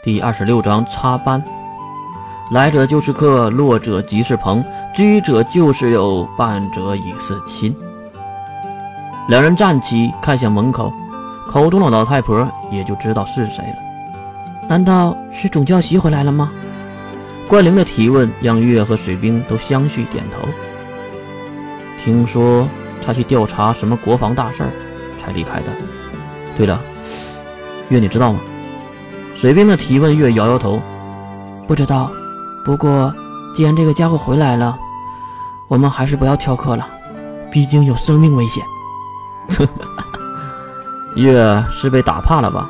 第二十六章插班。来者就是客，落者即是朋，居者就是友，伴者已是亲。两人站起，看向门口，口中的老太婆也就知道是谁了。难道是总教习回来了吗？关灵的提问让月和水兵都相续点头。听说他去调查什么国防大事儿，才离开的。对了，月你知道吗？随便的提问，月摇摇头，不知道。不过，既然这个家伙回来了，我们还是不要挑课了，毕竟有生命危险。月是被打怕了吧？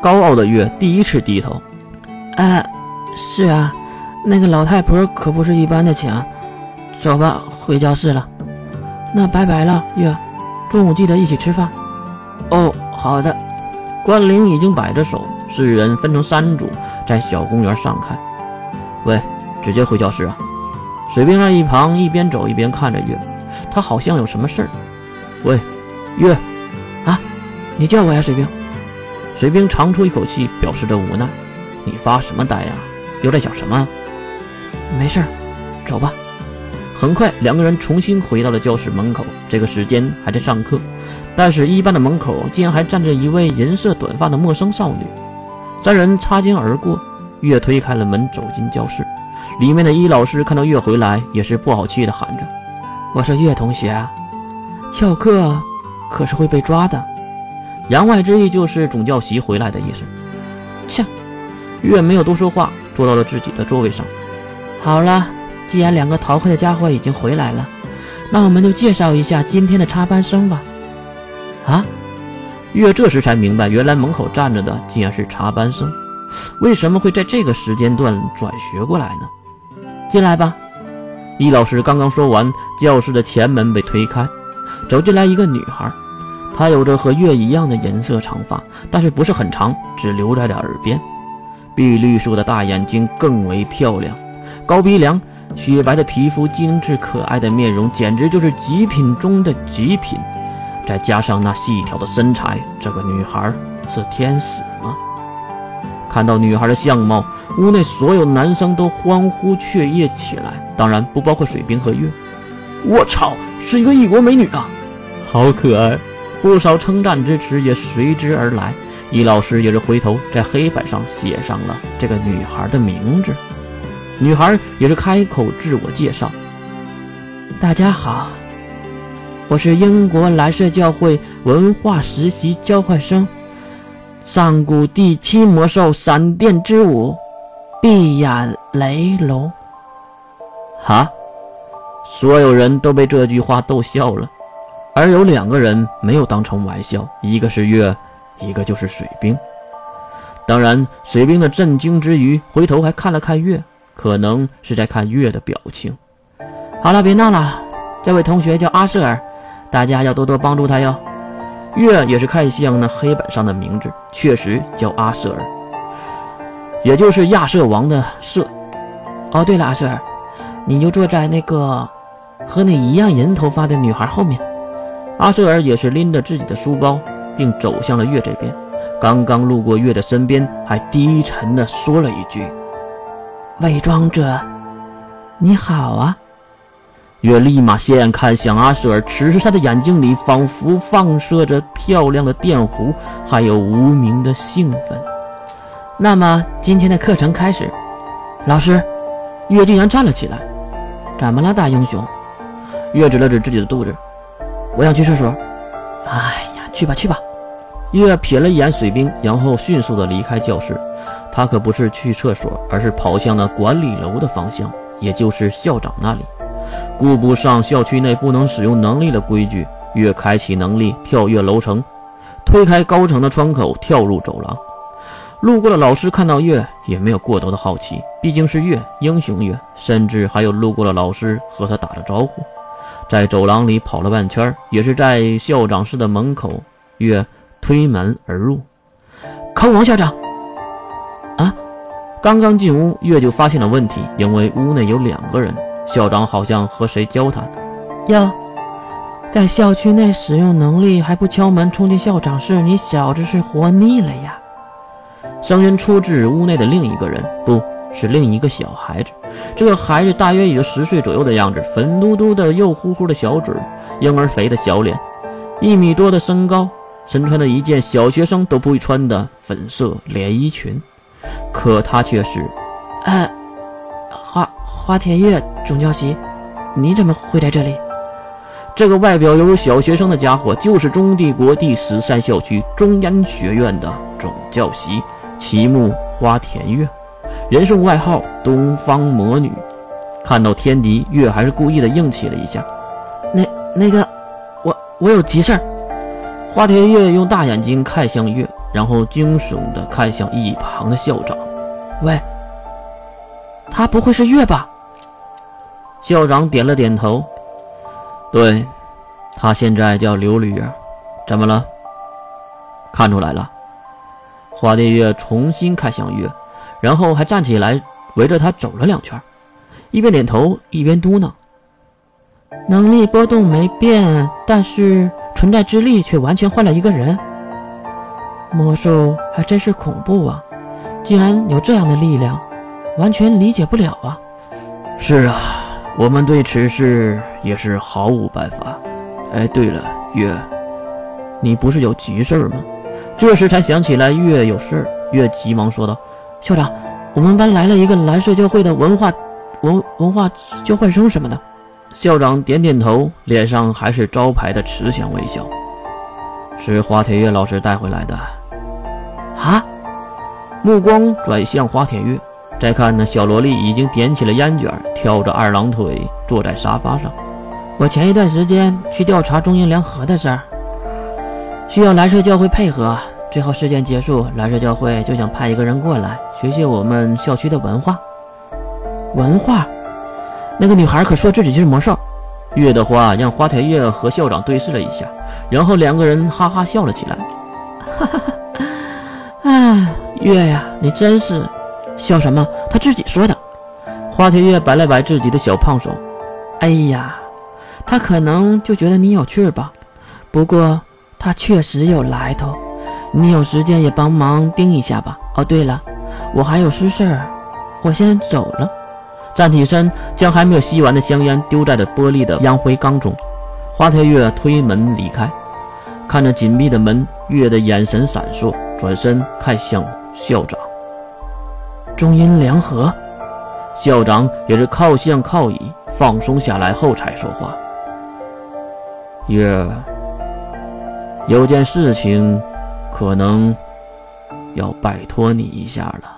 高傲的月第一次低头。啊，是啊，那个老太婆可不是一般的强。走吧，回教室了。那拜拜了，月。中午记得一起吃饭。哦，好的。关灵已经摆着手，四人分成三组，在小公园上看。喂，直接回教室啊！水兵在一旁一边走一边看着月，他好像有什么事儿。喂，月，啊，你叫我呀，水兵。水兵长出一口气，表示着无奈。你发什么呆呀？又在想什么？没事儿，走吧。很快，两个人重新回到了教室门口。这个时间还在上课，但是一班的门口竟然还站着一位银色短发的陌生少女。三人擦肩而过。月推开了门，走进教室。里面的伊老师看到月回来，也是不好气的喊着：“我说月同学，翘课可是会被抓的。”言外之意就是总教习回来的意思。切，月没有多说话，坐到了自己的座位上。好了，既然两个逃课的家伙已经回来了，那我们就介绍一下今天的插班生吧。啊！月这时才明白，原来门口站着的竟然是插班生。为什么会在这个时间段转学过来呢？进来吧。易老师刚刚说完，教室的前门被推开，走进来一个女孩。她有着和月一样的银色长发，但是不是很长，只留在了耳边。碧绿色的大眼睛更为漂亮，高鼻梁，雪白的皮肤，精致可爱的面容，简直就是极品中的极品。再加上那细条的身材，这个女孩是天使吗？看到女孩的相貌，屋内所有男生都欢呼雀跃起来，当然不包括水兵和月。我操，是一个异国美女啊，好可爱！不少称赞之词也随之而来。易老师也是回头在黑板上写上了这个女孩的名字。女孩也是开口自我介绍：“大家好，我是英国蓝色教会文化实习交换生。”上古第七魔兽闪电之舞，闭眼雷龙。哈！所有人都被这句话逗笑了，而有两个人没有当成玩笑，一个是月，一个就是水兵。当然，水兵的震惊之余，回头还看了看月，可能是在看月的表情。好了，别闹了，这位同学叫阿瑟尔，大家要多多帮助他哟。月也是看向那黑板上的名字，确实叫阿瑟尔，也就是亚瑟王的瑟。哦，对了，阿瑟尔，你就坐在那个和你一样银头发的女孩后面。阿瑟尔也是拎着自己的书包，并走向了月这边。刚刚路过月的身边，还低沉的说了一句：“伪装者，你好啊。”月立马斜眼看向阿舍尔，此时他的眼睛里仿佛放射着漂亮的电弧，还有无名的兴奋。那么今天的课程开始，老师，月竟然站了起来。怎么了，大英雄？月指了指自己的肚子，我想去厕所。哎呀，去吧去吧。月瞥了一眼水兵，然后迅速的离开教室。他可不是去厕所，而是跑向了管理楼的方向，也就是校长那里。顾不上校区内不能使用能力的规矩，月开启能力，跳跃楼层，推开高层的窗口，跳入走廊。路过的老师看到月，也没有过多的好奇，毕竟是月，英雄月，甚至还有路过的老师和他打了招呼。在走廊里跑了半圈，也是在校长室的门口，月推门而入。康王校长，啊！刚刚进屋，月就发现了问题，因为屋内有两个人。校长好像和谁交谈？哟，在校区内使用能力还不敲门冲进校长室，你小子是活腻了呀？声音出自屋内的另一个人，不是另一个小孩子。这个孩子大约也就十岁左右的样子，粉嘟嘟的、肉乎乎的小嘴，婴儿肥的小脸，一米多的身高，身穿着一件小学生都不会穿的粉色连衣裙。可他却是，呃，花花田月总教习，你怎么会在这里？这个外表犹如小学生的家伙，就是中帝国第十三校区中央学院的总教习齐木花田月，人送外号“东方魔女”。看到天敌，月还是故意的硬气了一下。那那个，我我有急事儿。花田月用大眼睛看向月。然后惊悚的看向一旁的校长：“喂，他不会是月吧？”校长点了点头：“对，他现在叫刘绿月。怎么了？看出来了？”花蝶月重新看向月，然后还站起来围着他走了两圈，一边点头一边嘟囔：“能力波动没变，但是存在之力却完全换了一个人。”魔兽还真是恐怖啊！竟然有这样的力量，完全理解不了啊！是啊，我们对此事也是毫无办法。哎，对了，月，你不是有急事吗？这时才想起来月有事，月急忙说道：“校长，我们班来了一个蓝色教会的文化文文化交换生什么的。”校长点点头，脸上还是招牌的慈祥微笑。是花田月老师带回来的。啊！目光转向花田月，再看那小萝莉已经点起了烟卷，挑着二郎腿坐在沙发上。我前一段时间去调查中英联合的事儿，需要蓝色教会配合。最后事件结束，蓝色教会就想派一个人过来学习我们校区的文化。文化？那个女孩可说自己就是魔兽。月的话让花田月和校长对视了一下，然后两个人哈哈笑了起来。哈哈哈。啊，月呀，你真是笑什么？他自己说的。花田月摆了摆自己的小胖手。哎呀，他可能就觉得你有趣吧。不过他确实有来头。你有时间也帮忙盯一下吧。哦，对了，我还有私事儿，我先走了。站起身，将还没有吸完的香烟丢在了玻璃的烟灰缸中。花田月推门离开，看着紧闭的门，月的眼神闪烁。转身看向校长，中英联合，校长也是靠向靠椅，放松下来后才说话。月，有件事情，可能要拜托你一下了。